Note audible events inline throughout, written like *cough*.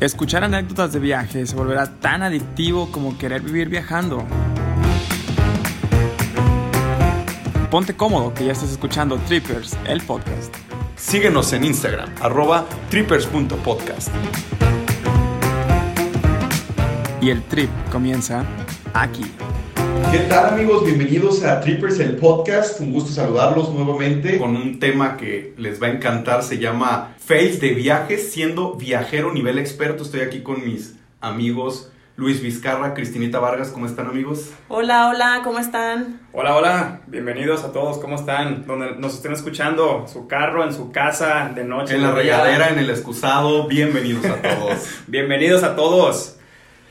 Escuchar anécdotas de viaje se volverá tan adictivo como querer vivir viajando. Ponte cómodo que ya estás escuchando Trippers, el podcast. Síguenos en Instagram, arroba trippers.podcast. Y el trip comienza aquí. ¿Qué tal amigos? Bienvenidos a Trippers, el podcast. Un gusto saludarlos nuevamente con un tema que les va a encantar. Se llama Fails de viajes, siendo viajero nivel experto. Estoy aquí con mis amigos Luis Vizcarra, Cristinita Vargas. ¿Cómo están amigos? Hola, hola, ¿cómo están? Hola, hola, bienvenidos a todos, ¿cómo están? Donde nos estén escuchando, su carro, en su casa, de noche. En la regadera, en el excusado. Bienvenidos a todos. *laughs* Bienvenidos a todos.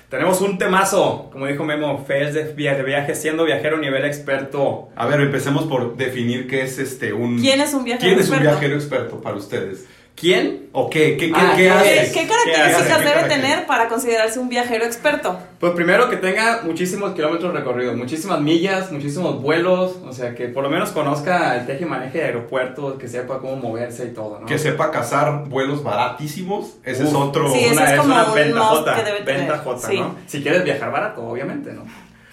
Tenemos un temazo, como dijo Memo, fails de via- de viaje, siendo viajero nivel experto. A ver, empecemos por definir qué es este un... ¿Quién es un viajero ¿Quién es un viajero experto para ustedes? ¿Quién? ¿O qué? ¿Qué, qué, Ah, qué ¿qué hace? ¿Qué, es? qué características ¿Qué hace? debe ¿Qué tener para considerarse un viajero experto? Pues primero que tenga muchísimos kilómetros recorridos, muchísimas millas, muchísimos vuelos, o sea, que por lo menos conozca el teje y maneje de aeropuertos, que sepa cómo moverse y todo, ¿no? Que sepa cazar vuelos baratísimos. Ese es Uf. otro... Sí, Una- es como una un que debe tener. ventajota, Sí. ¿no? Si quieres viajar barato, obviamente, ¿no?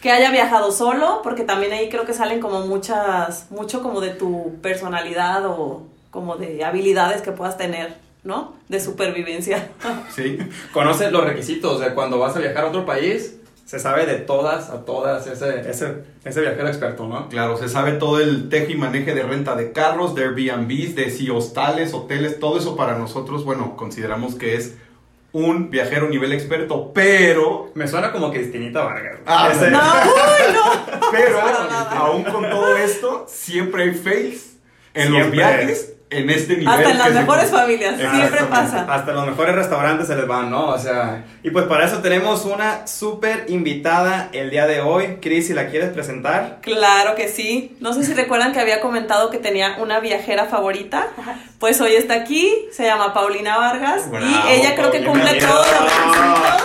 Que haya viajado solo, porque también ahí creo que salen como muchas, mucho como de tu personalidad o como de habilidades que puedas tener, ¿no? De supervivencia. *laughs* Sí. Conoces los requisitos de cuando vas a viajar a otro país, se sabe de todas a todas ese, ese, ese viajero experto, ¿no? Claro, se sabe todo el teje y maneje de renta de carros, de Airbnbs, de si hostales, hoteles, todo eso para nosotros, bueno, consideramos que es un viajero nivel experto, pero, Me suena como Cristinita Vargas. Ah, Ese- No, uy, no. pero, nada. aún con todo esto, siempre hay fails en los Siempre. viajes en este nivel. Hasta en las se- mejores familias, siempre pasa. Hasta los mejores restaurantes se les van, ¿no? O sea, y pues para eso tenemos una súper invitada el día de hoy. Cris, si la quieres presentar. Claro que sí. No sé si recuerdan que había comentado que tenía una viajera favorita. Pues hoy está aquí, se llama Paulina Vargas Bravo, y ella creo que cumple todos los requisitos.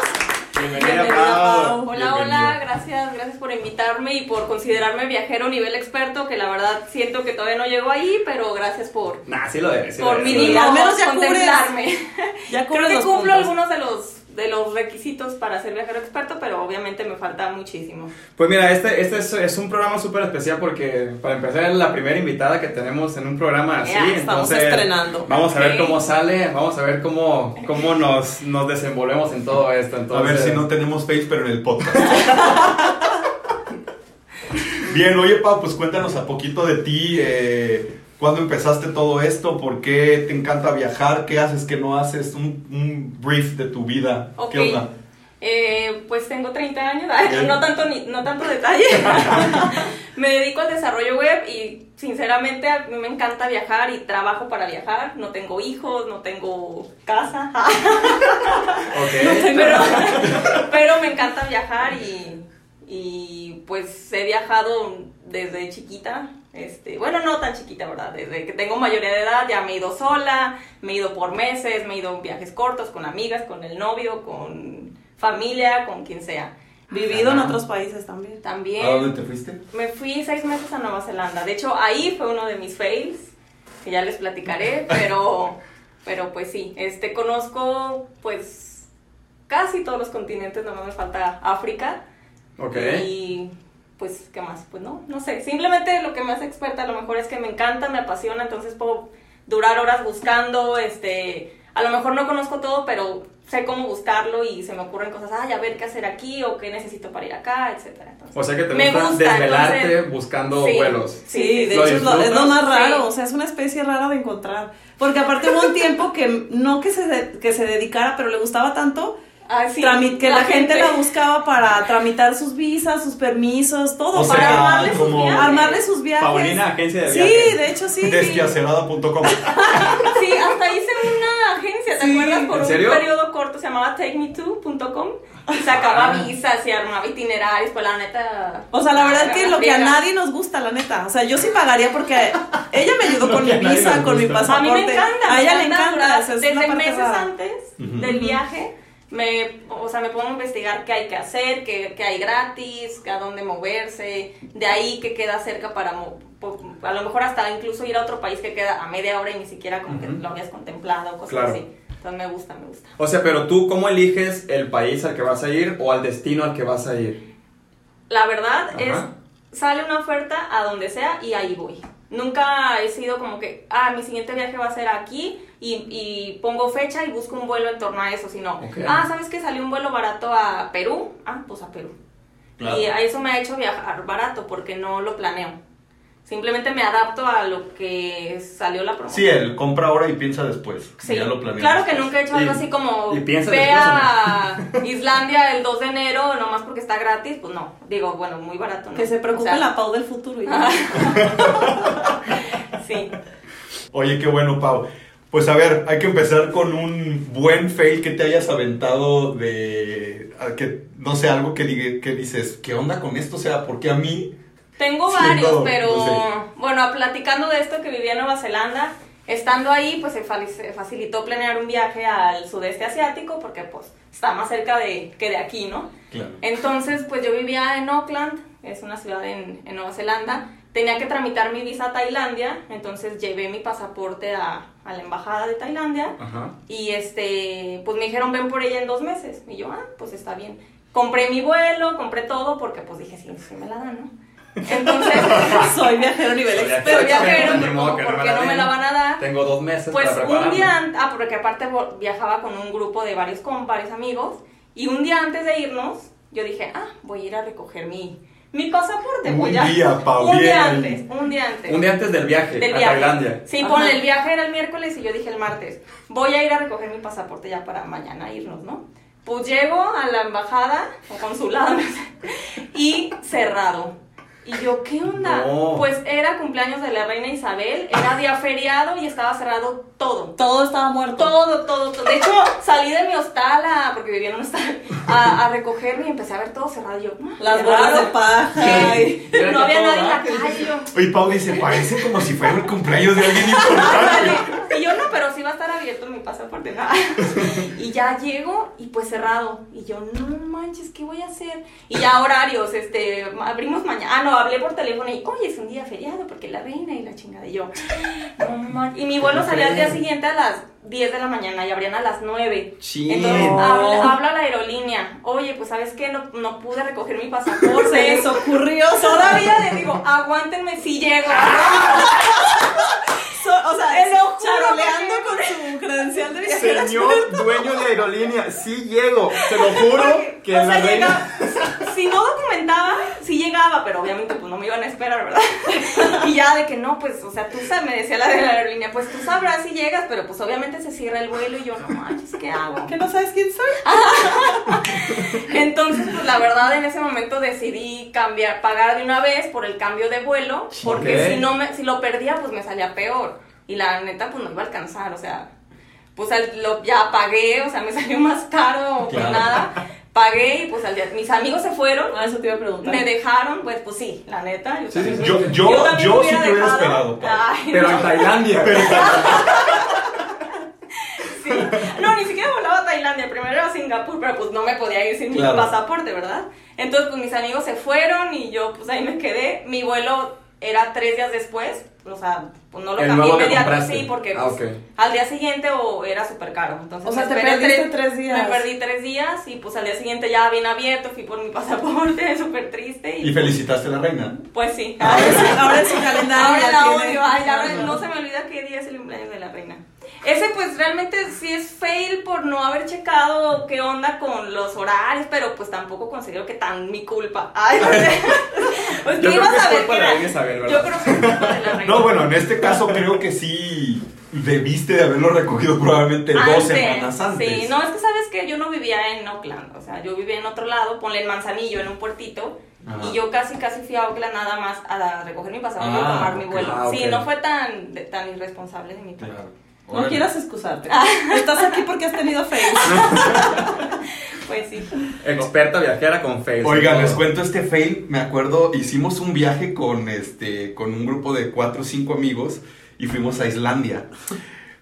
Bienvenida, Bienvenida, Pau. Pau. Hola, Bienvenido. hola, gracias, gracias por invitarme y por considerarme viajero nivel experto, que la verdad siento que todavía no llego ahí, pero gracias por, Nah, sí lo eres. sí lo por mínimo al menos ya cubres-. *laughs* Ya Creo que cumplo puntos. algunos de los, de los requisitos para ser viajero experto, pero obviamente me falta muchísimo. Pues mira, este, este es, es un programa súper especial porque para empezar es la primera invitada que tenemos en un programa así. Estamos entonces, estrenando. Vamos a ver cómo sale, vamos a ver cómo, cómo nos, nos desenvolvemos en todo esto. A Entonces, ver si no tenemos fails, pero en el podcast. *laughs* Bien, oye, Pau, pues cuéntanos a poquito de ti. Eh, ¿Cuándo empezaste todo esto? ¿Por qué te encanta viajar? ¿Qué haces? ¿Qué no haces? Un, un brief de tu vida. Ok. ¿Qué onda? Eh, pues tengo 30 años, ay, *laughs* no tanto, ni- no tanto detalle. *laughs* me dedico al desarrollo web y sinceramente a mí me encanta viajar y trabajo para viajar. No tengo hijos, no tengo casa, *laughs* pero me encanta viajar y, y pues he viajado desde chiquita. Este, bueno, no tan chiquita, ¿verdad? Desde que tengo mayoría de edad ya me he ido sola, me he ido por meses, me he ido en viajes cortos con amigas, con el novio, con familia, con quien sea. Vivido en otros países también. También ¿A dónde te fuiste? me fui seis meses a Nueva Zelanda. De hecho, ahí fue uno de mis fails, que ya les platicaré, *laughs* pero, pero pues sí, este, conozco pues casi todos los continentes, no me falta África. Ok. Y pues, ¿qué más? Pues no, no sé. Simplemente lo que me hace experta a lo mejor es que me encanta, me apasiona, entonces puedo durar horas buscando, este, a lo mejor no conozco todo, pero sé cómo buscarlo y se me ocurren cosas, ay, a ver qué hacer aquí o qué necesito para ir acá, etcétera. Entonces, O sea que te me gusta, gusta, desvelarte entonces- buscando Sí. vuelos. Sí, Sí, de ¿Lo hecho es lo, es lo disfrutas? más raro, Sí. o sea, es una especie rara de encontrar. Porque aparte hubo un tiempo que no que se, de- que se dedicara, pero le gustaba tanto Ah, sí, trami- que la, gente, la buscaba para tramitar sus visas, sus permisos, todo, O para sea, armarle, sus viajes, armarle sus viajes. Paulina, agencia de Sí, viajes. de hecho sí. Desquiacerada.com. *laughs* Sí, hasta hice una agencia, ¿te Sí. acuerdas? Por ¿En un serio? periodo corto, se llamaba takeme2.com y sacaba Ah. visas y armaba itinerarios, pues la neta... O sea, la verdad que lo que a nadie nos gusta, la neta. O sea, yo sí pagaría porque ella me ayudó con mi visa, con mi gusta. A pasaporte. mí me encanta. A ella me le encanta. durar- o sea, es desde meses rara. antes del viaje, me, o sea, me pongo a investigar qué hay que hacer, qué, qué hay gratis, a dónde moverse, de ahí que queda cerca para, a lo mejor hasta incluso ir a otro país que queda a media hora y ni siquiera como que Ujú. lo habías contemplado, cosas Claro. así. Entonces me gusta, me gusta. O sea, pero tú, ¿cómo eliges el país al que vas a ir o al destino al que vas a ir? La verdad Ajá. es, sale una oferta a donde sea y ahí voy. Nunca he sido como que, ah, mi siguiente viaje va a ser aquí y, y pongo fecha y busco un vuelo en torno a eso, sino, Ok. ah, ¿sabes que salió un vuelo barato a Perú? Ah, pues a Perú. Claro. Y a eso me ha hecho viajar barato porque no lo planeo. Simplemente me adapto a lo que salió la promoción. Sí, el compra ahora y piensa después. Sí, Ya lo planeas claro que después. nunca he hecho algo Y- así como y ve después, a *laughs* Islandia el 2 de enero nomás porque está gratis, pues no, digo, bueno, muy barato. ¿no? Que se preocupe O sea, la Pau del futuro. y- *laughs* Sí. Oye, qué bueno, Pau. Pues a ver, hay que empezar con un buen fail que te hayas aventado de... que, no sé, algo que, diga- que dices, ¿qué onda con esto? O sea, porque a mí... Tengo Siendo, varios, pero no sé. bueno, platicando de esto que vivía en Nueva Zelanda, estando ahí, pues se facilitó planear un viaje al sudeste asiático porque pues está más cerca de, que de aquí, ¿no? Claro. Entonces, pues yo vivía en Auckland, es una ciudad en, en Nueva Zelanda. Tenía que tramitar mi visa a Tailandia, entonces llevé mi pasaporte a, a la embajada de Tailandia Ajá. y este, pues me dijeron ven por ella en dos meses. Y yo, ah, pues está bien. Compré mi vuelo, compré todo porque pues dije, sí, sí me la dan, ¿no? Entonces, *laughs* Soy viajero nivel Soy experto. soy viajero, ¿por, modo que por no me qué la no me den. la van a dar? Tengo dos meses Pues para un día antes, ah, porque aparte viajaba con un grupo de varios con varios amigos, y un día antes de irnos, yo dije, ah, voy a ir a recoger mi, mi pasaporte. Un voy a- día, Pau, Un bien día antes, un día antes. Un día antes del viaje del a viaje. Tailandia. Sí, Ajá. ponle, el viaje era el miércoles y yo dije el martes, voy a ir a recoger mi pasaporte ya para mañana irnos, ¿no? Pues llego a la embajada o consulado, *laughs* no sé, y cerrado. Y yo, ¿qué onda? No. Pues era cumpleaños de la reina Isabel, era día feriado y estaba cerrado todo. Todo estaba muerto. Todo, todo, todo. De hecho, salí de mi hostal, a- porque vivía en un hostal, a, a recogerme y empecé a ver todo cerrado. Y yo, "Ah, Las bolas raro". de paja. Sí. Mira No había todo nadie en la calle. yo, Oye, Pau dice, parece como si fuera el cumpleaños de alguien importante. Y yo no, pero sí va a estar abierto mi pasaporte. nada. *laughs* Y ya llego y pues cerrado. Y yo, no manches, ¿qué voy a hacer? Y ya horarios, este, abrimos mañana. Ah, no, hablé por teléfono y, oye, es un día feriado porque la reina y la chingada. Y yo, no. Y mi vuelo ¿Cómo salía al día siguiente a las 10 de la mañana y abrían a las 9. Chin. Entonces habla, la aerolínea. Oye, pues sabes qué, no, no pude recoger mi pasaporte. *laughs* Se les ocurrió. Todavía le digo, aguántenme si llego. *laughs* So- o sea, Te lo charoleando con su credencial de viajero. Señor dueño de aerolínea, sí llego. Se lo juro Porque, que o la sea, reina. llega- si, si no documentaba, sí llegaba, pero obviamente pues no me iban a esperar, ¿verdad? *laughs* Y ya de que no, pues, o sea, tú sabes, me decía la de la aerolínea, pues tú sabrás si llegas, pero pues obviamente se cierra el vuelo y yo, no manches, ¿qué hago? ¿Que no sabes quién soy? *laughs* Entonces, pues la verdad en ese momento decidí cambiar, pagar de una vez por el cambio de vuelo, porque si no me, si lo perdía, pues me salía peor. Y la neta, pues no iba a alcanzar, o sea, pues al- lo, ya pagué, o sea, me *laughs* salió más caro que Claro. nada. Pagué y pues al día, mis amigos se fueron, Ah, eso te iba a preguntar. me dejaron, pues, pues sí, la neta. Yo, Sí, sí, también- yo- yo- también yo sí te hubiera esperado. Ay, Pero no. en Tailandia. *laughs* Sí. No, ni siquiera volaba a Tailandia. Primero era a Singapur, pero pues no me podía ir sin Claro. mi pasaporte, ¿verdad? Entonces, pues mis amigos se fueron y yo, pues ahí me quedé. Mi vuelo era tres días después. O sea, pues no lo El cambié inmediatamente. Sí, porque Ah, pues, al día siguiente o era súper caro. Entonces, O sea, me te perdiste tres días. Me perdí tres días y pues al día siguiente ya bien abierto. Fui por mi *laughs* pasaporte, súper triste. Y, Y felicitaste a la reina. pues sí. Ahora, sí, ahora en su calendario Ahora ya la odio, ay, ahora no se me olvida qué día es el cumpleaños de la reina. Ese pues realmente sí es fail por no haber checado qué onda con los horarios, pero pues tampoco considero que tan mi culpa. Ay, no sé. *laughs* Pues Yo ¿qué creo ibas que es a ver culpa de la era? reina Isabel, ¿verdad? Yo creo que es culpa de la *laughs* reina. No, bueno, en este caso creo que sí debiste de haberlo recogido probablemente dos semanas antes. Sí, no, es que sabes que yo no vivía en Oakland, o sea, yo vivía en otro lado, ponle en Manzanillo, en un puertito, Ajá. y yo casi, casi fui a Oakland nada más a recoger mi pasaporte y Ah, tomar mi vuelo. Ah, Sí, no fue tan, tan irresponsable de mi parte. Claro. No quieras excusarte. Estás aquí porque has tenido fe. *laughs* Pues sí. Experta viajera con face. Oigan, les cuento este fail. Me acuerdo, hicimos un viaje con este, con un grupo de cuatro o cinco amigos y fuimos a Islandia.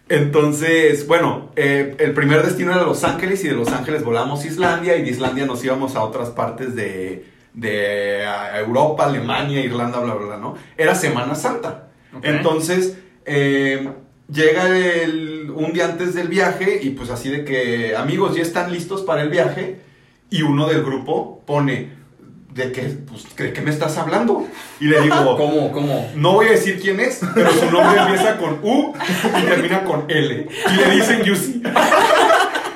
Entonces, bueno, eh, el primer destino era Los Ángeles y de Los Ángeles volamos a Islandia y de Islandia nos íbamos a otras partes de, de Europa, Alemania, Irlanda, bla, bla, bla, ¿no? Era Semana Santa. Entonces, eh, llega el, un día antes del viaje y pues así de que amigos ya están listos para el viaje y uno del grupo pone de que pues ¿de qué me estás hablando? Y le digo, *laughs* ¿Cómo? ¿Cómo? no voy a decir quién es, pero su nombre empieza con U y termina con L. Y le dicen Yusi. *laughs*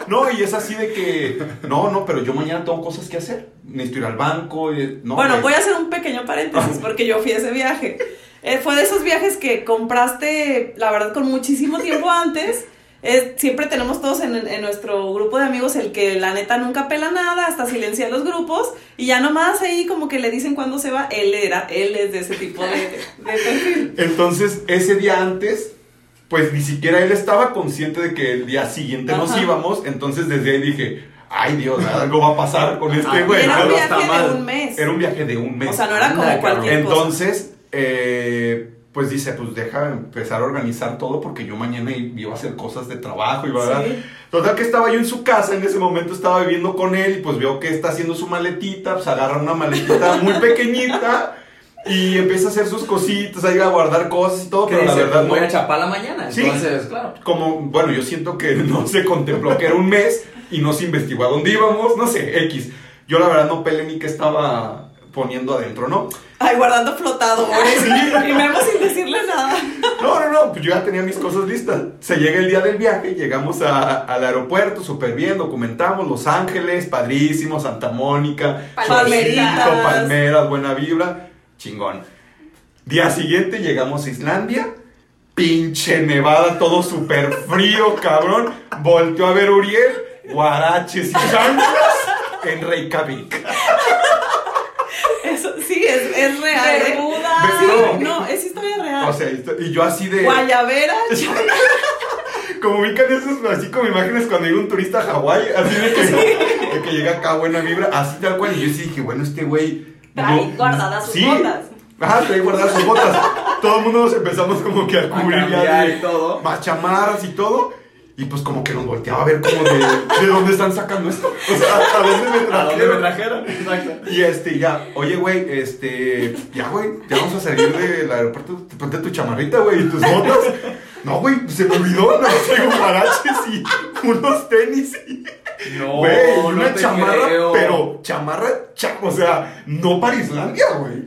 No, y es así de que, no, no, pero yo mañana tengo cosas que hacer. Necesito ir al banco. y- no, bueno, güey. voy a hacer un pequeño paréntesis porque yo fui a ese viaje. Eh, fue de esos viajes que compraste, la verdad, con muchísimo *laughs* tiempo antes. Es- siempre tenemos todos en, en nuestro grupo de amigos el que la neta nunca pela nada, hasta silencia los grupos y ya nomás ahí como que le dicen cuándo se va. Él era, él es de ese tipo de, de perfil. Entonces, ese día antes, pues ni siquiera él estaba consciente de que el día siguiente nos íbamos. Entonces, desde ahí dije, ay Dios, algo va a pasar con este güey. era un viaje de un mes. Era un viaje de un mes. O sea, no era como Anda, cualquier cosa. Entonces, eh, pues dice, pues deja empezar a organizar todo porque yo mañana iba a hacer cosas de trabajo y va Sí. Total que estaba yo en su casa, en ese momento estaba viviendo con él y pues veo que está haciendo su maletita, pues agarra una maletita *laughs* muy pequeñita y empieza a hacer sus cositas, ahí a guardar cosas y todo, Que pero la verdad pues voy no- a Chapala mañana. Sí. Entonces, claro. como, bueno, yo siento que *laughs* no se contempló que era un mes y no se investigó a dónde íbamos, no sé, X. Yo la verdad no peleé ni qué estaba poniendo adentro, ¿no? Ay, guardando flotadores y Memo sin decirle nada. No, no, no, pues yo ya tenía mis cosas listas. Se llega el día del viaje, llegamos a- al aeropuerto, súper bien, documentamos Los Ángeles, padrísimo, Santa Mónica, Palmeritas. Palmeras, buena vibra, chingón. Día siguiente llegamos a Islandia, pinche nevada, todo súper frío, cabrón. Volteó a ver Uriel, guaraches y chanclas en Reykjavik. Es, es real. ¿eh? Bermuda. Sí, no, es historia real. O sea, y yo así de... Guayabera, *laughs* Como ubican esos, así como imágenes cuando llega un turista a Hawái, así de que, de que llega acá buena vibra, así tal cual. Y yo sí dije, bueno, este güey. Trae no- guardadas sus sí. botas. Ajá, trae guardadas sus botas. Todo el mundo nos empezamos como que a A cubrir ya cambiar de y todo. más chamarras y todo. Y pues como que nos volteaba a ver como de, ¿de dónde están sacando esto? O sea, ¿a dónde me ¿A dónde me trajeron? trajeron? Exacto. Y este, ya, oye, güey, este, ya, güey, ya vamos a salir del aeropuerto, ponte tu chamarrita, güey, y tus botas. No, güey, se me olvidó, no traigo paraches y unos tenis y, No, güey, no una te chamarra, creo. pero chamarra, cha- o sea, no para Islandia, güey.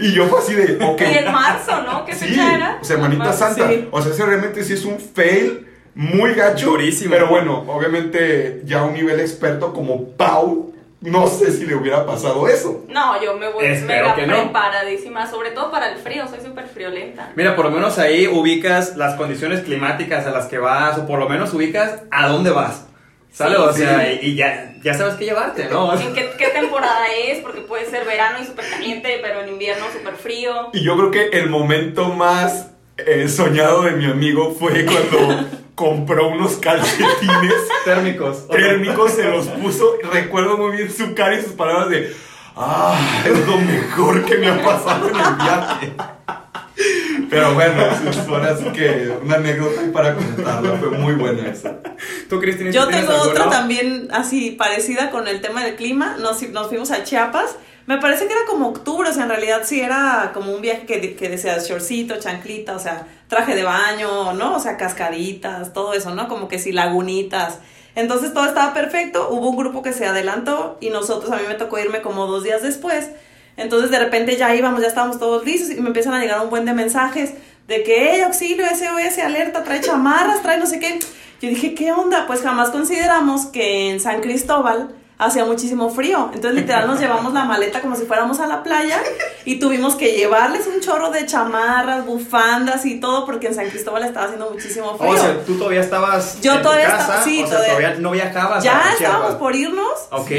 Y yo fue así de, ok. Y en marzo, ¿no? ¿Qué Sí, fecha era? Semanita Marzo. Santa. sí. O sea, ese realmente sí es un fail muy gacho. Durísimo. Pero bueno, obviamente ya a un nivel experto como Pau, no sé si le hubiera pasado eso. No, yo me voy Espero mega que no. preparadísima, sobre todo para el frío, soy súper friolenta. Mira, por lo menos ahí ubicas las condiciones climáticas a las que vas, o por lo menos ubicas a dónde vas. ¿Sale? Sí. o sea, Sí. y, y ya, ya sabes qué llevarte, ¿no? *laughs* ¿En qué, qué temporada es? Porque puede ser verano y súper caliente, pero en invierno súper frío. Y yo creo que el momento más eh, soñado de mi amigo fue cuando *laughs* compró unos calcetines *laughs* Térmicos. térmicos, se los puso. Recuerdo muy bien su cara y sus palabras de. Ah, es lo mejor que me ha pasado en el viaje. Pero bueno, eso ahora sí que una anécdota para contarla, fue muy buena esa. ¿Tú, Cristina? Yo tengo otra también así parecida con el tema del clima. Nos, nos fuimos a Chiapas. Me parece que era como octubre, o sea, en realidad sí era como un viaje que, que deseas shortcito, chanclita, o sea, traje de baño, ¿no? O sea, cascaditas, todo eso, ¿no? Como que sí, lagunitas. Entonces todo estaba perfecto. Hubo un grupo que se adelantó y nosotros, a mí me tocó irme como dos días después. Entonces de repente ya íbamos, ya estábamos todos listos y me empiezan a llegar un buen de mensajes de que, hey, auxilio, SOS, alerta, trae chamarras, trae no sé qué. Yo dije, ¿qué onda? Pues jamás consideramos que en San Cristóbal hacía muchísimo frío. Entonces literal nos llevamos la maleta como si fuéramos a la playa y tuvimos que llevarles un chorro de chamarras, bufandas y todo porque en San Cristóbal estaba haciendo muchísimo frío. O sea, tú todavía estabas Yo en tu todavía casa, estaba- sí, o sea, todavía- todavía no viajabas. ya a estábamos por irnos. Ok. y,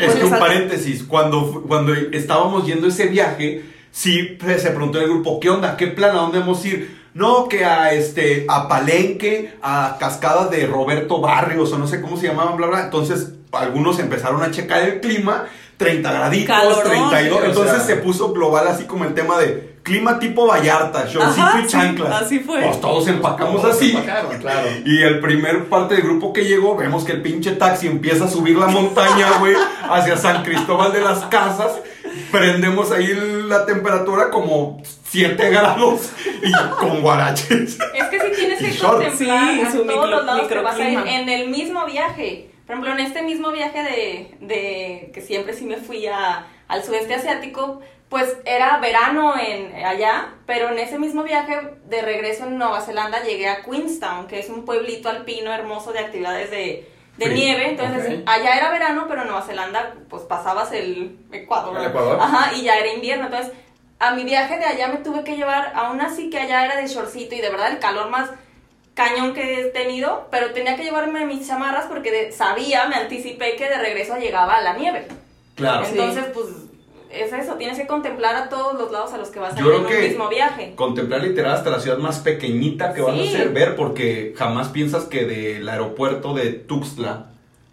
Es pues, que un paréntesis, cuando, cuando estábamos yendo ese viaje, sí pues, se preguntó el grupo, ¿qué onda? ¿Qué plan? ¿A dónde vamos a ir? No, que a este, a Palenque, a Cascadas de Roberto Barrios, o no sé cómo se llamaban, bla, bla. Entonces, algunos empezaron a checar el clima, 30 graditos, Calorón, 32. sí, o Entonces sea. se puso global así como el tema de clima tipo Vallarta, shortcito y sí, chanclas. así fue. Pues todos empacamos Todos así. empacaron, claro. Y el primer parte del grupo que llegó, vemos que el pinche taxi empieza a subir la montaña, güey, hacia San Cristóbal de las Casas. Prendemos ahí la temperatura como 7 grados y con guaraches. Es que sí tienes que contemplar Sí, a todos los lados que vas a ir en el mismo viaje. Por ejemplo, en este mismo viaje de, de que siempre sí me fui a, al sudeste asiático, pues era verano en allá, pero en ese mismo viaje de regreso en Nueva Zelanda llegué a Queenstown, que es un pueblito alpino hermoso de actividades de, de nieve. Entonces, allá era verano, pero en Nueva Zelanda pues pasabas el Ecuador. El Ecuador. Ajá, y ya era invierno. Entonces, a mi viaje de allá me tuve que llevar, aún así que allá era de shortcito y de verdad el calor más cañón que he tenido, pero tenía que llevarme mis chamarras porque de- sabía, me anticipé que de regreso llegaba la nieve. Claro. Sí. Entonces, pues es eso, tienes que contemplar a todos los lados a los que vas a ir en un mismo viaje. Contemplar literal hasta la ciudad más pequeñita que vas a hacer, ver, porque jamás piensas que del aeropuerto de Tuxtla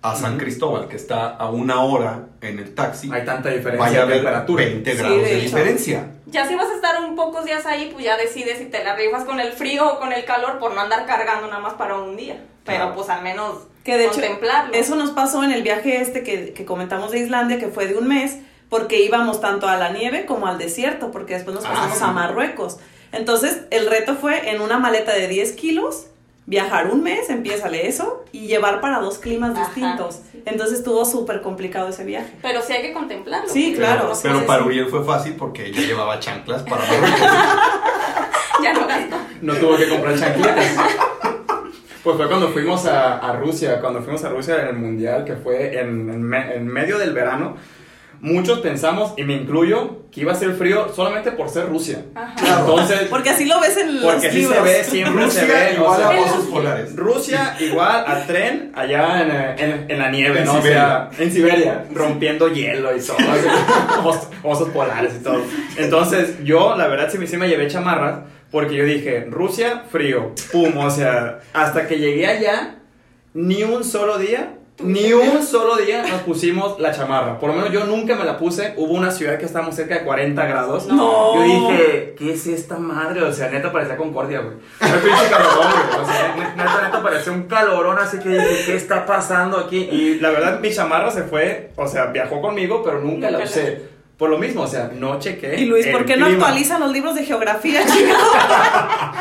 a San. Cristóbal, que está a una hora en el taxi, Hay tanta diferencia vaya a de haber temperatura. 20 Sí, grados de de, hecho. diferencia. Ya si vas a estar un pocos días ahí, pues ya decides si te la rifas con el frío o con el calor por no andar cargando nada más para un día. Pero Claro. pues al menos Que de hecho, contemplarlo. eso nos pasó en el viaje este que, que comentamos de Islandia, que fue de un mes, porque íbamos tanto a la nieve como al desierto, porque después nos Ah, pasamos sí. a Marruecos. Entonces, el reto fue en una maleta de 10 kilos, viajar un mes, empiézale eso, y llevar para dos climas Ajá, distintos. sí. Entonces, estuvo súper complicado ese viaje. Pero sí hay que contemplarlo. Sí, claro, Pero para Uriel fue fácil porque ella llevaba chanclas para *laughs* Marruecos. Ya no gastó. No tuvo que comprar chancletas. Pues fue cuando fuimos a, a Rusia, cuando fuimos a Rusia en el Mundial, que fue en, en me- en medio del verano. Muchos pensamos, y me incluyo, que iba a ser frío solamente por ser Rusia. Ajá. Entonces, Porque así lo ves en porque los así libros. se ve, siempre se Rusia o igual sea, a osos polares. Rusia igual a tren allá en, en- en la nieve, En ¿no? Siberia. O sea, en Siberia, rompiendo hielo y todo, así, *laughs* osos, osos polares y todo. Entonces, yo, la verdad, sí, me- sí me llevé chamarras, porque yo dije, Rusia, frío, pum, o sea, hasta que llegué allá, ni un solo día, ni un solo día nos pusimos la chamarra. Por lo menos yo nunca me la puse. Hubo una ciudad que estábamos cerca de 40 grados. No. Yo dije, ¿qué es esta madre? O sea, neta parecía Concordia, güey. Era pinche calorón, güey. O sea, ne- neta, neta parecía un calorón, así que dije, ¿qué está pasando aquí? Y la verdad, mi chamarra se fue, o sea, viajó conmigo, pero nunca la Nunca la- usé. Por lo mismo, o sea, no chequé. Y Luis, ¿por qué no clima. actualizan los libros de geografía, *laughs* chicos?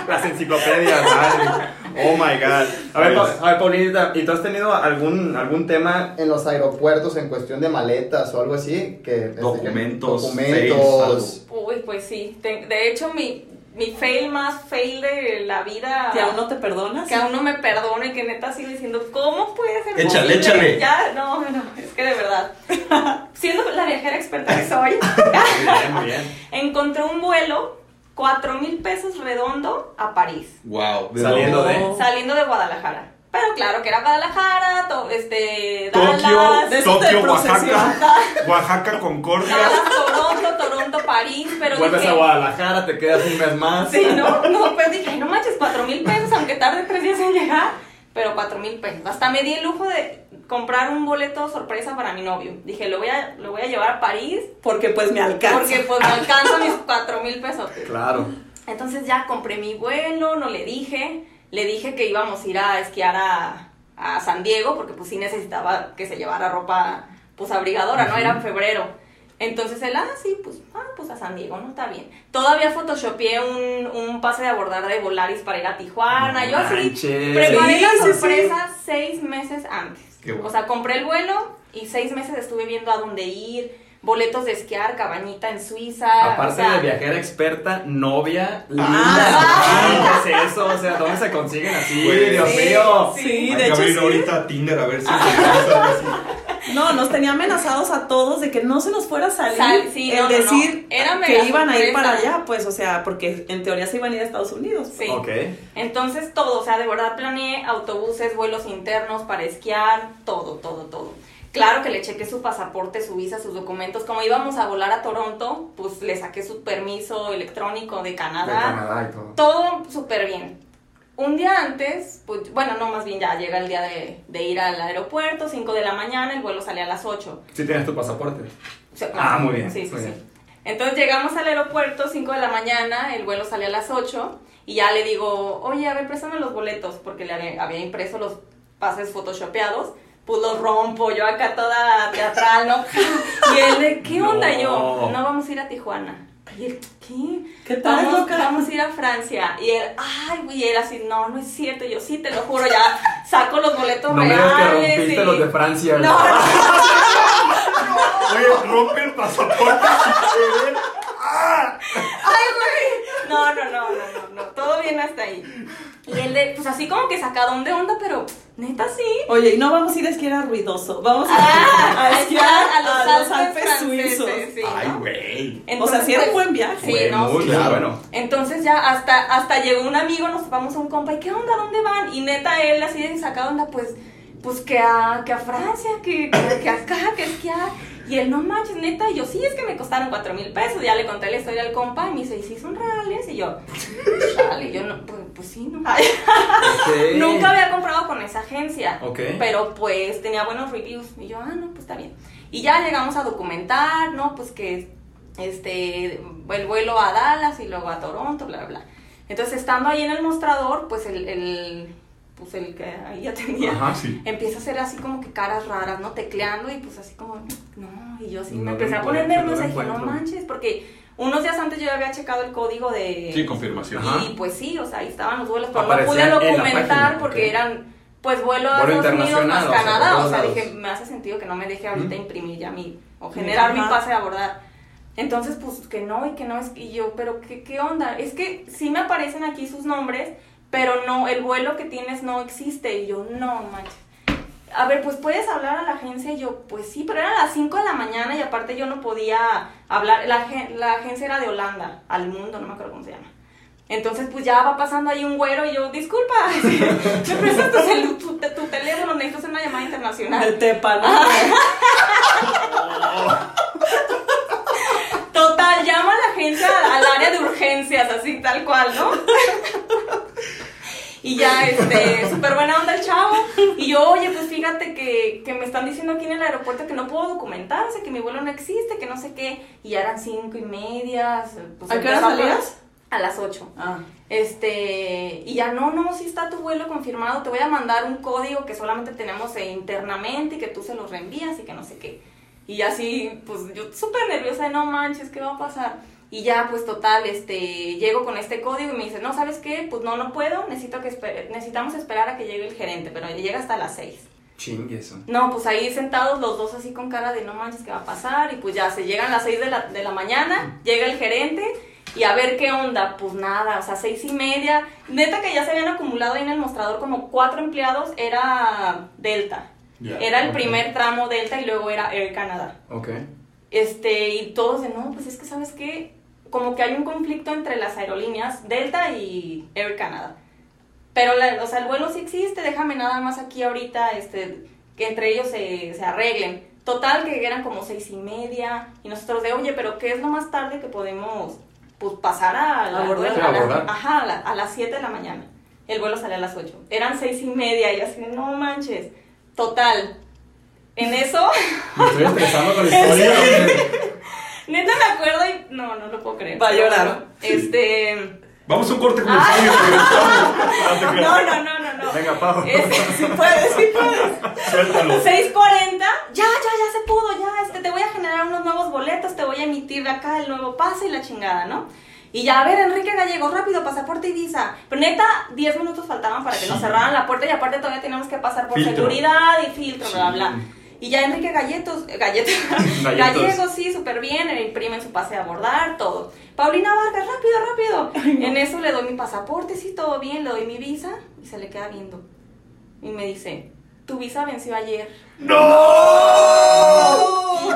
Las enciclopedias, madre. Oh my god. A ver, Pa- a ver, Paulita, ¿y tú has tenido algún, algún tema en los aeropuertos en cuestión de maletas o algo así? Que, este, Documentos, documentos. Uy, pues sí. De hecho, mi, mi fail más fail de la vida. ¿Que aún no te perdonas? que aún no me perdone y que neta sigo diciendo, ¿cómo puede ser Échale, posible? échale. Ya, no, no, es que de verdad. *laughs* Siendo la viajera experta que soy, *laughs* Muy bien, muy bien. encontré un vuelo, cuatro mil pesos redondo a París, Wow. Saliendo de- saliendo de Guadalajara. Pero claro que era Guadalajara, to- este, Tokio, Dallas, Tokio. Oaxaca, Oaxaca, Concordia. Dallas, Toronto, Toronto, París, pero Vuelves dije, a Guadalajara, te quedas un mes más. Sí, no, no, pero dije, "Ay, no manches, cuatro mil pesos, aunque tarde tres días en llegar, pero cuatro mil pesos. Hasta me di el lujo de comprar un boleto sorpresa para mi novio. Dije, lo voy a, lo voy a llevar a París, Porque pues me alcanza. porque pues me alcanzan mis cuatro mil pesos. Claro. Entonces ya compré mi vuelo, no le dije, le dije que íbamos a ir a esquiar a, a San Diego, porque pues sí necesitaba que se llevara ropa pues abrigadora, ¿no? Era en febrero. Entonces él, ah, sí, pues, ah, pues a San Diego, ¿no? Está bien. Todavía photoshopeé un, un pase de abordar de Volaris para ir a Tijuana. No Yo así preparé Sí, la sí. sorpresa seis meses antes. Qué bueno. O sea, compré el vuelo y seis meses estuve viendo a dónde ir, boletos de esquiar, cabañita en Suiza. Aparte o sea, de viajera experta, novia, linda. Ah. ¿Qué es eso? O sea, ¿dónde se consiguen así? Güey, Dios sí, mío. Sí, Hay de que hecho abrir sí. ahorita Tinder a ver si. No, nos tenía amenazados a todos de que no se nos fuera a salir Sal- sí, el no, no, no. decir Era que iban a ir para allá, pues, o sea, porque en teoría se iban a ir a Estados Unidos. Sí. Ok. Entonces todo, o sea, de verdad planeé autobuses, vuelos internos para esquiar, todo, todo, todo. Claro que le chequé su pasaporte, su visa, sus documentos. Como íbamos a volar a Toronto, pues le saqué su permiso electrónico de De Canadá. Canadá y todo. Todo súper bien. Un día antes, pues, bueno, no, más bien ya llega el día de, de ir al aeropuerto, 5 de la mañana, el vuelo sale a las 8. Sí tienes tu pasaporte. O sea, Ah, muy bien, Sí, sí, muy sí. bien. Entonces llegamos al aeropuerto, 5 de la mañana, el vuelo sale a las 8 y ya le digo, oye, a ver, préstame los boletos, porque le había- había impreso los pases photoshopeados. Pues los rompo, yo acá toda teatral, ¿no? Y él de, ¿qué onda? Y yo, No. vamos a ir a Tijuana. Y él, ¿qué? ¿Qué tal, Vamos, loca? vamos a ir a Francia. Y él, ay, güey, y él así, no, no es cierto. Yo sí, te lo juro, ya saco los boletos No me digas que reales. rompiste y- los de Francia. No, no, Oye, rompe el pasaporte quieres. ay, güey. No, no, no, no, no, no, todo bien hasta ahí. Y él, de, pues así como que sacadón de onda, pero neta sí. Oye, y no vamos a ir a esquiar a ruidoso. Vamos a, Ah, a esquiar a los Alpes suizos. Ay, ¿no? güey. O sea, Entonces, sí era un pues, buen viaje. Sí, Güey, no, sí. claro. bueno. Entonces ya hasta, hasta llegó un amigo, nos vamos a un compa, ¿y qué onda? ¿Dónde van? Y neta él así de sacado onda, pues, pues que a, que a Francia, que, que, que acá, que esquiar. Y él, no manches, neta, y yo, sí, es que me costaron cuatro mil pesos. Ya le conté la historia al compa y me dice, ¿y si son reales? Y yo, dale, yo no, pues, pues sí, no. *laughs* Nunca había comprado con esa agencia. Ok. Pero pues tenía buenos reviews. Y yo, ah, no, pues está bien. Y ya llegamos a documentar, ¿no? Pues que este el vuelo a Dallas y luego a Toronto, bla, bla, bla. Entonces, estando ahí en el mostrador, pues el, el pues el que ahí Ajá, sí. empieza a hacer así como que caras raras, ¿no? Tecleando y pues así como, no, y yo así No me empecé a poner nerviosa y dije, no manches, porque unos días antes yo había checado el código de... Sí, confirmación. Ajá. Y pues sí, o sea, ahí estaban los vuelos, pero no pude documentar página, porque eran, pues vuelo a Estados Unidos más internacional, o sea, Canadá. O sea, dije, me hace sentido que no me deje ahorita imprimir ya mi, o generar mi pase de abordar. Entonces, pues que no, y que no, es y yo, pero ¿qué, qué onda? Es que sí me aparecen aquí sus nombres, pero no, el vuelo que tienes no existe. Y yo, no, manches. A ver, pues puedes hablar a la agencia. Y yo, pues sí, pero eran las 5 de la mañana y aparte yo no podía hablar. La, la agencia era de Holanda, al mundo, no me acuerdo cómo se llama. Entonces, pues ya va pasando ahí un güero y yo, disculpa, *laughs* ¿me prestas tu, celu- tu, tu teléfono? Necesito hacer una llamada internacional. El tepa, ¿no? *laughs* Total, llama a la agencia al área de urgencias, así tal cual, ¿no? Y ya, este, súper buena onda el chavo. Y yo, oye, pues fíjate que, que me están diciendo aquí en el aeropuerto que no puedo documentarse, que mi vuelo no existe, que no sé qué. Y ya eran cinco y media. Pues, ¿A qué hora salías? A las ocho. Ah. Este, y ya no, no, si está tu vuelo confirmado, te voy a mandar un código que solamente tenemos eh, internamente y que tú se los reenvías y que no sé qué. Y así, pues yo súper nerviosa de no manches, ¿qué va a pasar? Y ya, pues total, este, llego con este código y me dice, no, ¿sabes qué? Pues no, no puedo, necesito que espe- necesitamos esperar a que llegue el gerente, pero llega hasta las seis. Chingue eso. No, pues ahí sentados los dos así con cara de no manches, ¿qué va a pasar? Y pues ya se llegan las 6 de la, de la mañana, llega el gerente y a ver qué onda. Pues nada, o sea, seis y media. Neta que ya se habían acumulado ahí en el mostrador como cuatro empleados, era Delta. Era el primer tramo Delta y luego era Air Canada. Ok. Este, y todos de no, pues es que sabes qué, como que hay un conflicto entre las aerolíneas Delta y Air Canada. Pero, la- o sea, el vuelo sí existe, déjame nada más aquí ahorita, este, que entre ellos se, se arreglen. Total, que eran como seis y media, y nosotros de, oye, pero ¿qué es lo más tarde que podemos, pues, pasar a, la- Abordar. a Sí, la- abordar. ajá, a, la- a las 7 de la mañana. El vuelo sale a las 8. Eran seis y media, y así, no manches. Total. En eso... Me estoy estresando con la historia. *laughs* Neta me acuerdo y no, no lo puedo creer. Va a llorar. Este. Vamos a un corte comercial y regresamos. Ah, te creas. No, no, no, no, no. Venga, Pau. Este, Sí puedes, sí puedes. Suéltalo. 6.40, ya, ya, ya se pudo, ya, este, te voy a generar unos nuevos boletos, te voy a emitir acá el nuevo pase y la chingada, ¿no? Y ya, a ver, Enrique Gallego, rápido, pasaporte y visa. Pero neta, 10 minutos faltaban para que nos cerraran la puerta y aparte todavía teníamos que pasar por Filtro. seguridad y filtro, bla, Sí. bla. Y ya Enrique Galletos, eh, Galletos, *laughs* *laughs* Galletos. Gallego, sí, súper bien, le imprimen su pase de abordar, todo. Paulina Vargas, rápido, rápido. *laughs* En eso le doy mi pasaporte, sí, todo bien, le doy mi visa y se le queda viendo. Y me dice, tu visa venció ayer. ¡No!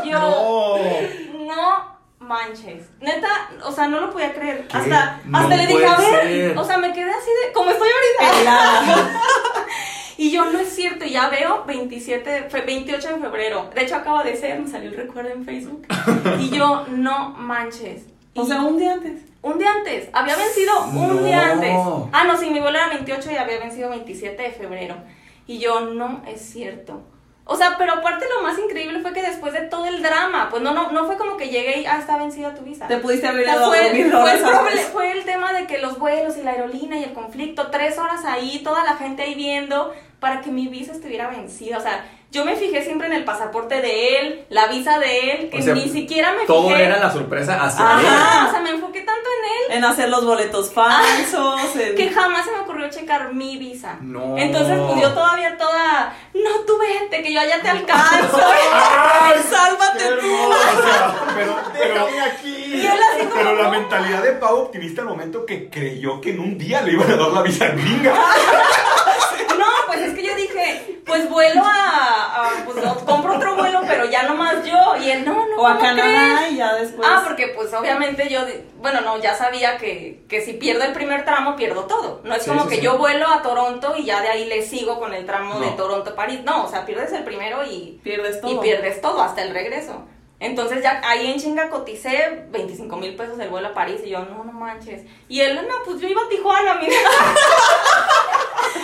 Y yo, ¡No! no manches. Neta, o sea, no lo podía creer. ¿Qué? Hasta, No hasta le dije, a ver, ser. o sea, me quedé así de, como estoy ahorita. Y yo, no es cierto, y ya veo 27, de- fue 28 de febrero. De hecho, acaba de ser, me salió el recuerdo en Facebook. *laughs* y yo, no manches. Y O sea, un día antes. un día antes, había vencido un No. día antes. Ah, no, sí, mi vuelo era 28 y había vencido 27 de febrero. Y yo, no es cierto. O sea, pero aparte lo más increíble fue que después de todo el drama, pues no, no, no fue como que llegué y, ah, está vencida tu visa. Te pudiste haber ido a fue, fue, proble- fue el tema de que los vuelos y la aerolínea y el conflicto, tres horas ahí, toda la gente ahí viendo para que mi visa estuviera vencida. O sea, yo me fijé siempre en el pasaporte de él, la visa de él, que O sea, ni siquiera me Todo fijé. era la sorpresa hacia Ajá. él. Ajá, o sea, me enfoqué tanto en él En hacer los boletos falsos. en- que jamás se me ocurrió checar mi visa. No. Entonces, pues yo todavía toda, no, tú vete, que yo allá te alcanzo. *laughs* ¡Ay, sálvate tú! O sea, pero, pero, y él así como, pero la mentalidad de Pau optimista al momento que creyó que en un día le iban a dar la visa gringa. *laughs* No, pues es que yo dije, pues vuelo a, a- pues o- compro otro vuelo, pero ya nomás yo. Y él, no, no, O a ¿cómo Canadá crees? y ya después. Ah, porque pues obviamente yo, bueno, no, ya sabía que, que si pierdo el primer tramo, pierdo todo. No es Sí, como sí, que sí. yo vuelo a Toronto y ya de ahí le sigo con el tramo de No. Toronto a París. No, o sea, pierdes el primero y, Pierdes todo. y pierdes todo hasta el regreso. Entonces ya ahí en chinga coticé 25 mil pesos el vuelo a París y yo, no, no manches. Y él, no, pues yo iba a Tijuana, mira. *laughs*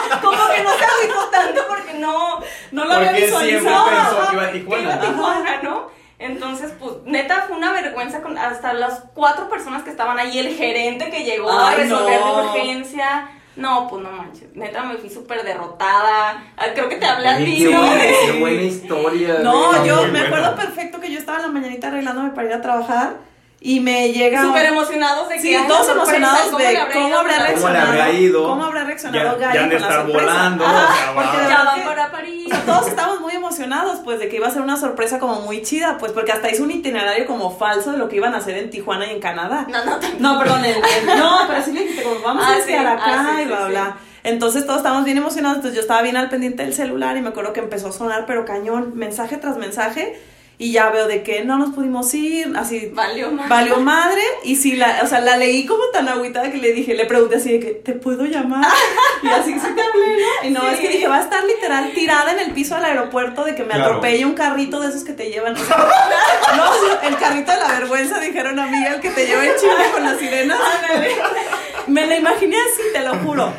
*laughs* Como que no se agüitó tanto porque no, No lo había Porque siempre visualizado. pensó Ajá, que iba a Tijuana. iba a Tijuana, ¿no? Entonces, pues, neta, fue una vergüenza con hasta las cuatro personas que estaban ahí, el gerente que llegó a resolver no. de urgencia. No, pues no manches. Neta, me fui súper derrotada. Ah, Creo que te hablé a ti, qué, ¿no? buena, qué *laughs* buena historia. No, yo me buena. acuerdo perfecto que yo estaba en la mañanita arreglándome para ir a trabajar y me llega. Súper emocionados de que. Sí, todos emocionados ¿cómo de cómo habrá la- ¿Cómo le reaccionado. habrá ido? ¿Cómo habrá reaccionado Ya, ya han de estar volando. Ajá, o sea, Ya van para París. o sea, todos estábamos muy emocionados, pues, de que iba a ser una sorpresa como muy chida, pues, porque hasta hizo un itinerario como falso de lo que iban a hacer en Tijuana y en Canadá. No, no, No, perdón, en- en- no, pero sí le dijiste, como vamos Ah, a esquiar sí, acá ah, sí, y bla, sí, bla. Entonces todos estábamos bien emocionados, entonces yo estaba bien al pendiente del celular y me acuerdo que empezó a sonar, pero cañón, mensaje tras mensaje, y ya veo de que no nos pudimos ir, así Valió madre, y sí, la, o sea, la leí como tan agüitada que le dije, le pregunté así de que, ¿te puedo llamar? *laughs* Y así, sí te hablé, ¿no? Y no, es que dije, va a estar literal tirada en el piso del aeropuerto de que me Claro. atropelle un carrito de esos que te llevan, o *laughs* sea, no, el carrito de la vergüenza, dijeron amiga, el que te lleva en Chile con las sirenas. Me la imaginé así, te lo juro.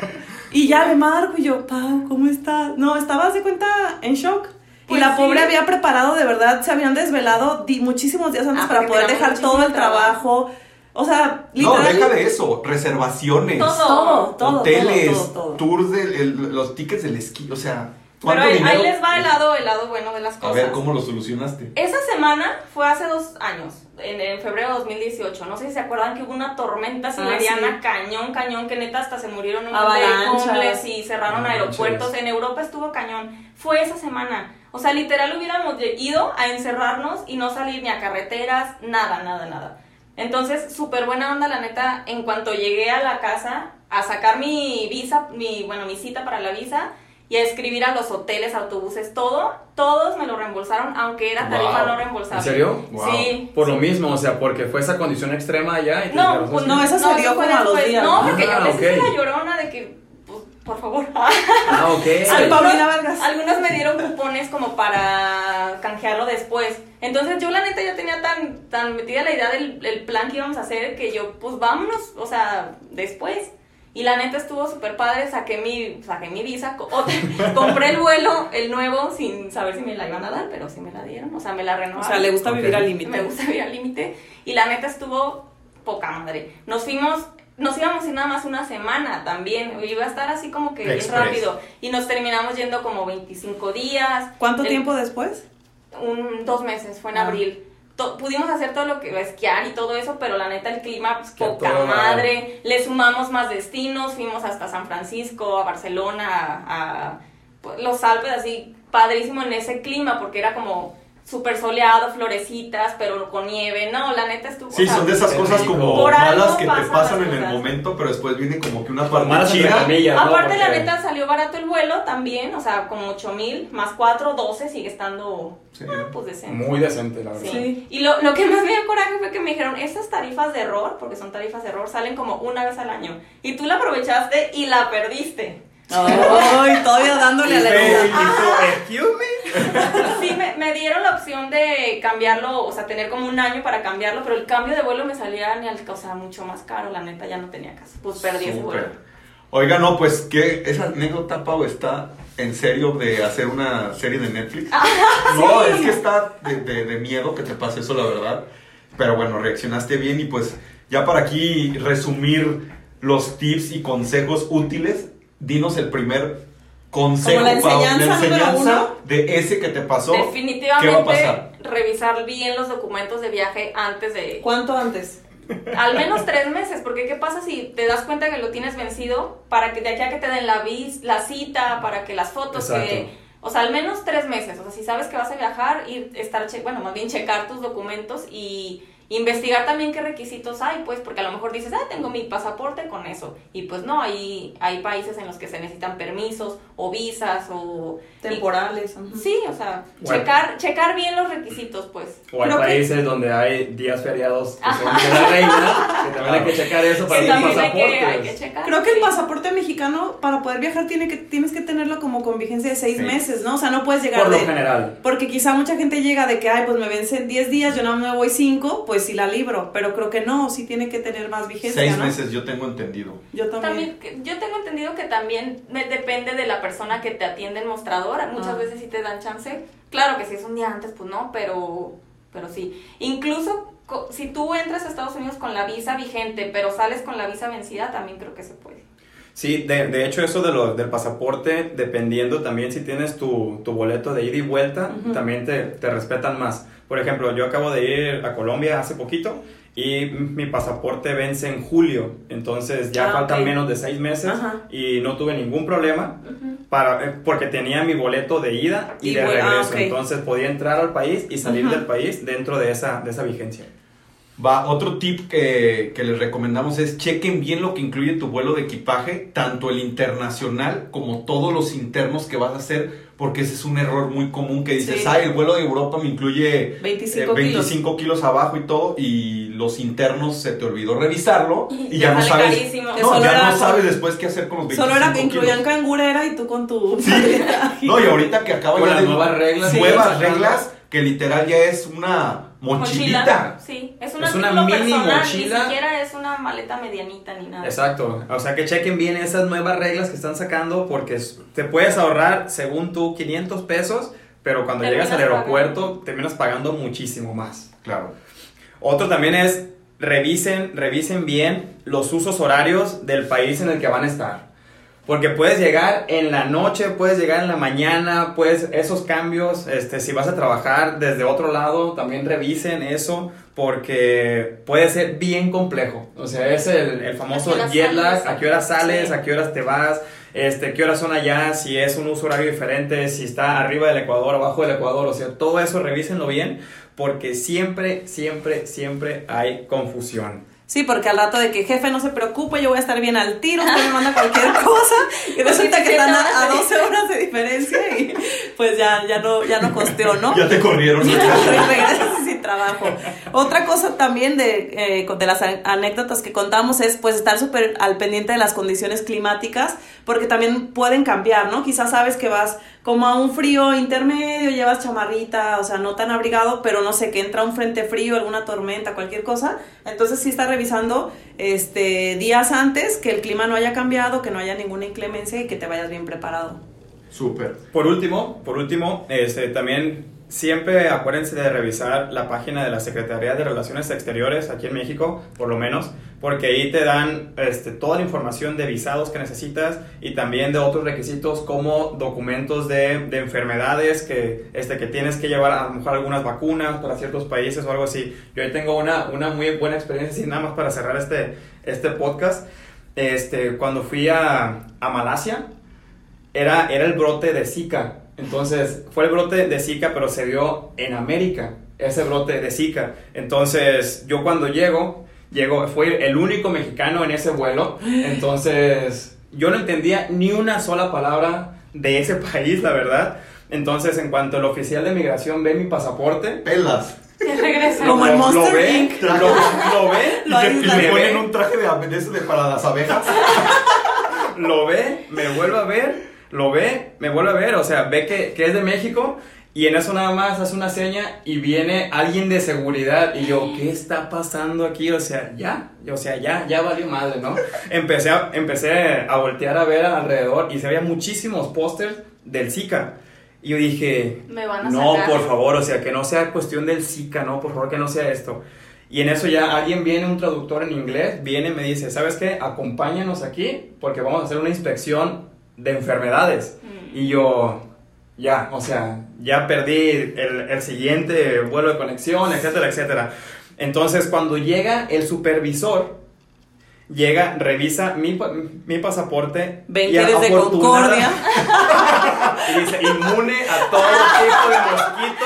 Y ya le marco y yo, Pau, ¿cómo estás? No, estabas de cuenta en shock. Pues y la sí. pobre había preparado, de verdad, se habían desvelado di- muchísimos días antes Ah, para poder dejar todo el trabajo. O sea, No, literal. deja de eso. Reservaciones. Todo. Todo, todo, hoteles, todo, todo, todo. tours de el- los tickets del esquí, o sea, Pero ¿cuánto ahí, dinero? ahí les va el lado, el lado bueno de las A cosas. ver, ¿cómo lo solucionaste? Esa semana fue hace dos años, en, en febrero de 2018. No sé si se acuerdan que hubo una tormenta siberiana Ah, sí. cañón, cañón, que neta hasta se murieron un montón de y cerraron Avalanchas. aeropuertos. En Europa estuvo cañón. Fue esa semana. O sea, literal hubiéramos ido a encerrarnos y no salir ni a carreteras, nada, nada, nada. Entonces, súper buena onda, la neta. En cuanto llegué a la casa a sacar mi visa, mi, bueno, mi cita para la visa y a escribir a los hoteles, autobuses, todo, todos me lo reembolsaron, aunque era tarifa Wow. no reembolsable. ¿En serio? Wow. Sí. Por lo mismo, o sea, porque fue esa condición extrema allá. Y te No, pues "¿Sabes no, qué?". esa se dio eso fue como a los días, No, ¿no? porque Ah, yo les hice ok. la llorona de que, por favor. Ah, ok. *laughs* Ay, Paulina Vargas. Algunos me dieron cupones como para canjearlo después. Entonces yo la neta ya tenía tan, tan metida la idea del el plan que íbamos a hacer que yo, pues vámonos, o sea, después. Y la neta estuvo súper padre, saqué mi, saqué mi visa, co- *laughs* compré el vuelo, el nuevo, sin saber si me la iban a dar, pero sí me la dieron, o sea, me la O renovaron. sea, le gusta vivir al Me límite. gusta vivir al límite. Y la neta estuvo poca madre. Nos fuimos, nos íbamos a ir nada más una semana también. Iba a estar así como que bien rápido. Y nos terminamos yendo como 25 días. ¿Cuánto El- tiempo después? Un, dos meses, fue en Ah. abril. To- pudimos hacer todo lo que esquiar y todo eso, pero la neta el clima, pues, poca todo madre. Le sumamos más destinos, fuimos hasta San Francisco, a Barcelona, a, a, pues, los Alpes, así padrísimo en ese clima, porque era como súper soleado, florecitas, pero con nieve. No, la neta estuvo. Sí, o sea, son de esas cosas como Por malas que te pasan en el momento, pero después viene como que una parte Malas chida. comillas, ¿no? Aparte, la neta salió barato el vuelo también, o sea, como 8 mil más 4, 12, sigue estando, Sí. ah, pues decente. Muy decente, la verdad. Sí. Sí. Y lo, lo que más me dio coraje fue que me dijeron, esas tarifas de error, porque son tarifas de error, salen como una vez al año. Y tú la aprovechaste y la perdiste. Ay, todavía dándole a la hizo, "Excuse me". Sí, me, me dieron la opción de cambiarlo, o sea, tener como un año para cambiarlo, pero el cambio de vuelo me salía ni al, o sea, mucho más caro, la neta ya no tenía caso. Pues perdí ese vuelo. Oiga, no, pues que esa anécdota, Pau, está en serio de hacer una serie de Netflix. Ah, no, es que está de, de- de miedo que te pase eso, la verdad. Pero bueno, reaccionaste bien y pues ya para aquí resumir los tips y consejos útiles, dinos el primer consejo, Como la enseñanza número uno. de ese que te pasó. ¿Qué va a Definitivamente pasar? revisar bien los documentos de viaje antes de... ¿Cuánto antes? Al menos tres meses, porque ¿qué pasa si te das cuenta que lo tienes vencido? Para que de aquí a que te den la, vis, la cita, para que las fotos, Exacto. que... O sea, al menos tres meses. O sea, si sabes que vas a viajar, ir, estar, che- bueno, más bien checar tus documentos y investigar también qué requisitos hay, pues, porque a lo mejor dices, ah, tengo mi pasaporte con eso. Y pues no, hay, hay países en los que se necesitan permisos o visas o... Temporales. Sí, o sea, Bueno. checar, checar bien los requisitos, pues. O hay Creo que- países donde hay días feriados que son de la reina, que también hay que checar eso para Que tus también hay que, hay que checar. Creo que el sí. pasaporte mexicano para poder viajar tiene que tienes que tenerlo como con vigencia de seis Sí. meses, ¿no? O sea, no puedes llegar Por lo de general. porque quizá mucha gente llega de que, ay, pues me vencen 10 días, yo no me voy 5, pues sí la libro. Pero creo que no, sí tiene que tener más vigencia, Seis ¿no? meses, yo tengo entendido. Yo también. Yo tengo entendido que también depende de la persona que te atiende en mostrador. Muchas Ah. veces sí te dan chance. Claro que si es un día antes, pues no, pero, pero sí. Incluso si tú entras a Estados Unidos con la visa vigente, pero sales con la visa vencida, también creo que se puede. Sí, de, de hecho eso de lo, del pasaporte, dependiendo también si tienes tu, tu boleto de ida y vuelta, también te, te respetan más. Por ejemplo, yo acabo de ir a Colombia hace poquito y mi pasaporte vence en julio, entonces ya Ah, faltan ok. menos de seis meses Ajá. y no tuve ningún problema Ujú. para, eh, porque tenía mi boleto de ida y, Y de vuel- ah, regreso, ok. entonces podía entrar al país y salir Ujú. del país dentro de esa, de esa vigencia. Va, otro tip que, que les recomendamos es chequen bien lo que incluye tu vuelo de equipaje, tanto el internacional como todos los internos que vas a hacer, porque ese es un error muy común que dices, Sí. ay, el vuelo de Europa me incluye 25 eh, 25 kilos. abajo y todo, y los internos se te olvidó revisarlo y, Y ya no sabes, carísimo. No, ya era no sabes después qué hacer con los 25 Solo era que incluían cangurera y tú con tu... *laughs* No, y ahorita que acaba Con ya las de- nuevas reglas. Sí, nuevas reglas, que literal ya es una mochilita. Sí, es una, Es una mini personal, mochila. Ni siquiera es una maleta medianita ni nada. Exacto, o sea que chequen bien esas nuevas reglas que están sacando porque te puedes ahorrar, según tú, 500 pesos, pero cuando Terminas llegas al aeropuerto terminas pagando muchísimo más. Claro. Otro también es, revisen, revisen bien los usos horarios del país en el que van a estar. Porque puedes llegar en la noche, puedes llegar en la mañana, pues esos cambios, este, si vas a trabajar desde otro lado, también revisen eso, porque puede ser bien complejo. O sea, es el, el famoso ¿A qué hora jet lag, a qué hora sales, a qué horas te vas, este, qué horas son allá, si es un uso horario diferente, si está arriba del Ecuador, abajo del Ecuador, o sea, todo eso revísenlo bien, porque siempre, siempre, siempre hay confusión. Sí, porque al rato de que jefe no se preocupe, yo voy a estar bien al tiro, usted me manda cualquier *laughs* cosa y resulta que están a, a 12 horas de diferencia y pues ya, ya no, ya no costeó, ¿no? Ya te corrieron. *laughs* Y regresas sin trabajo. Otra cosa también de, eh, de las anécdotas que contamos es pues estar súper al pendiente de las condiciones climáticas porque también pueden cambiar, ¿no? Quizás sabes que vas como a un frío intermedio, llevas chamarrita, o sea, no tan abrigado, pero no sé, que entra un frente frío, alguna tormenta, cualquier cosa. Entonces sí está revisando este, días antes que el clima no haya cambiado, que no haya ninguna inclemencia y que te vayas bien preparado. Súper. Por último, por último, este, también siempre acuérdense de revisar la página de la Secretaría de Relaciones Exteriores aquí en México, por lo menos, porque ahí te dan este, toda la información de visados que necesitas y también de otros requisitos como documentos de, de enfermedades que, este, que tienes que llevar a lo mejor algunas vacunas para ciertos países o algo así. Yo ahí tengo una, una muy buena experiencia, y nada más para cerrar este, este podcast. Este, cuando fui a, a Malasia, era, era el brote de Zika. Entonces, fue el brote de Zika, pero se dio en América, ese brote de Zika. Entonces, yo cuando llego, llego, fui el único mexicano en ese vuelo. Entonces, yo no entendía ni una sola palabra de ese país, la verdad. Entonces, en cuanto el oficial de migración ve mi pasaporte, Pelas. Regresa. Como lo, en Monster lo ve, Inc. lo, lo ve, Lo y le me ponen ve, un traje de, de para las abejas. *laughs* lo ve, me vuelve a ver, lo ve, me vuelve a ver, o sea, ve que, que es de México y en eso nada más hace una seña y viene alguien de seguridad y yo, ¿qué está pasando aquí? O sea, ya, o sea, ya, ya valió madre, ¿no? Empecé a, empecé a voltear a ver alrededor y se veía muchísimos pósters del Zika. Y yo dije, Me van a no, sacar. por favor, o sea, que no sea cuestión del Zika, no, por favor, que no sea esto. Y en eso ya alguien viene, un traductor en inglés, viene y me dice, ¿sabes qué? Acompáñanos aquí porque vamos a hacer una inspección de enfermedades. Mm. Y yo, ya, o sea, ya perdí el, el siguiente vuelo de conexión, etcétera, etcétera. Entonces, cuando llega el supervisor, llega, revisa mi, mi pasaporte. Ven que eres de Concordia. *laughs* y dice, inmune a todo tipo de mosquito.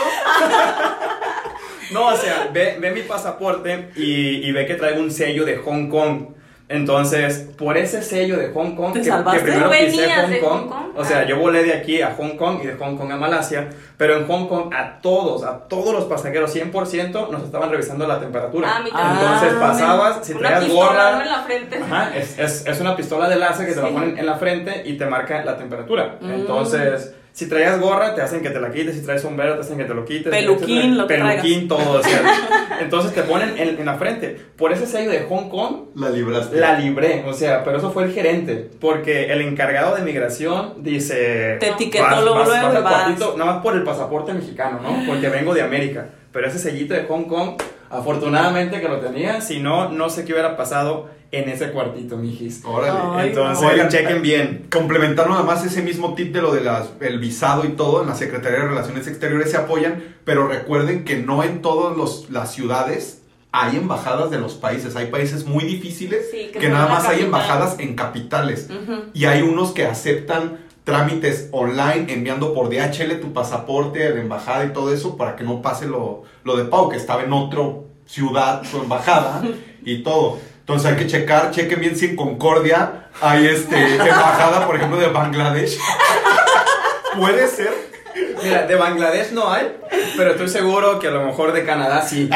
No, o sea, ve, ve mi pasaporte y, y ve que traigo un sello de Hong Kong. Entonces, por ese sello de Hong Kong, ¿Te que, primero ¿Tú pisé Hong Kong, Hong Kong? o sea, Ah. yo volé de aquí a Hong Kong y de Hong Kong a Malasia, pero en Hong Kong a todos, a todos los pasajeros, 100% nos estaban revisando la temperatura. Ah. Entonces Ah. pasabas, si traías gorra, en la frente. Ajá, es, es, es una pistola de láser que te la ponen en la frente y te marca la temperatura. Mm. Entonces, si traías gorra, te hacen que te la quites, si traes sombrero, te hacen que te lo quites. Peluquín, lo que Peluquín, todo. o sea, *laughs* entonces te ponen en, en la frente. Por ese sello de Hong Kong, La libraste. la libré. O sea, pero eso fue el gerente. Porque el encargado de migración dice... Te etiquetó vas, luego, vas- luego vas y al vas. cuartito, nada más por el pasaporte mexicano, ¿no? Porque vengo de América. Pero ese sellito de Hong Kong, afortunadamente que lo tenía. Si no, no sé qué hubiera pasado en ese cuartito, mijis. Órale. Ay, Entonces. Oigan, chequen bien. Complementar nada más ese mismo tip de lo del visado y todo, en la Secretaría de Relaciones Exteriores se apoyan, pero recuerden que no en todas las ciudades hay embajadas de los países. Hay países muy difíciles Sí, que, nada más hay embajadas en capitales. Y hay unos que aceptan trámites online enviando por DHL tu pasaporte de embajada y todo eso para que no pase lo, lo de Pau, que estaba en otra ciudad, su embajada y todo. Entonces hay que checar, chequen bien si en Concordia hay este, embajada, por ejemplo, de Bangladesh. Puede ser. Mira, de Bangladesh no hay, pero estoy seguro que a lo mejor de Canadá sí.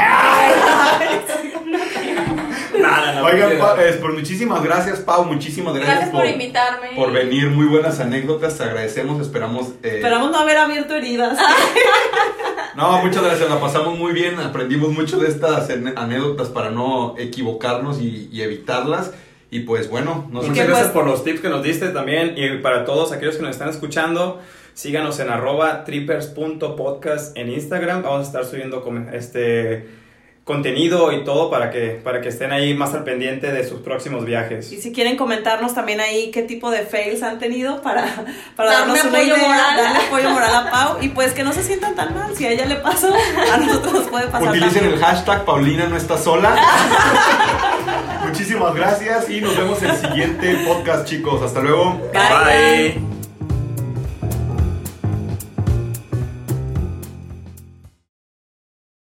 Oigan. Pa- eh, pues muchísimas gracias, Pau, muchísimas gracias, Gracias por invitarme. por venir. Muy buenas anécdotas, te agradecemos, esperamos... eh, Esperamos no haber abierto heridas. *laughs* No, muchas gracias, la pasamos muy bien, aprendimos mucho de estas anécdotas para no equivocarnos y, y evitarlas. Y pues bueno, no sé Muchas gracias pues- por los tips que nos diste también. Y para todos aquellos que nos están escuchando, síganos en arroba trippers.podcast en Instagram. Vamos a estar subiendo este contenido y todo para que, para que estén ahí más al pendiente de sus próximos viajes. Y si quieren comentarnos también ahí qué tipo de fails han tenido para, para darnos una apoyo idea, moral. darle apoyo moral a Pau *laughs* y pues que no se sientan tan mal. Si a ella le pasó, a nosotros nos puede pasar Utilicen también. el hashtag Paulina no está sola. *laughs* Muchísimas gracias y nos vemos en el siguiente podcast, chicos. Hasta luego. Bye. Bye.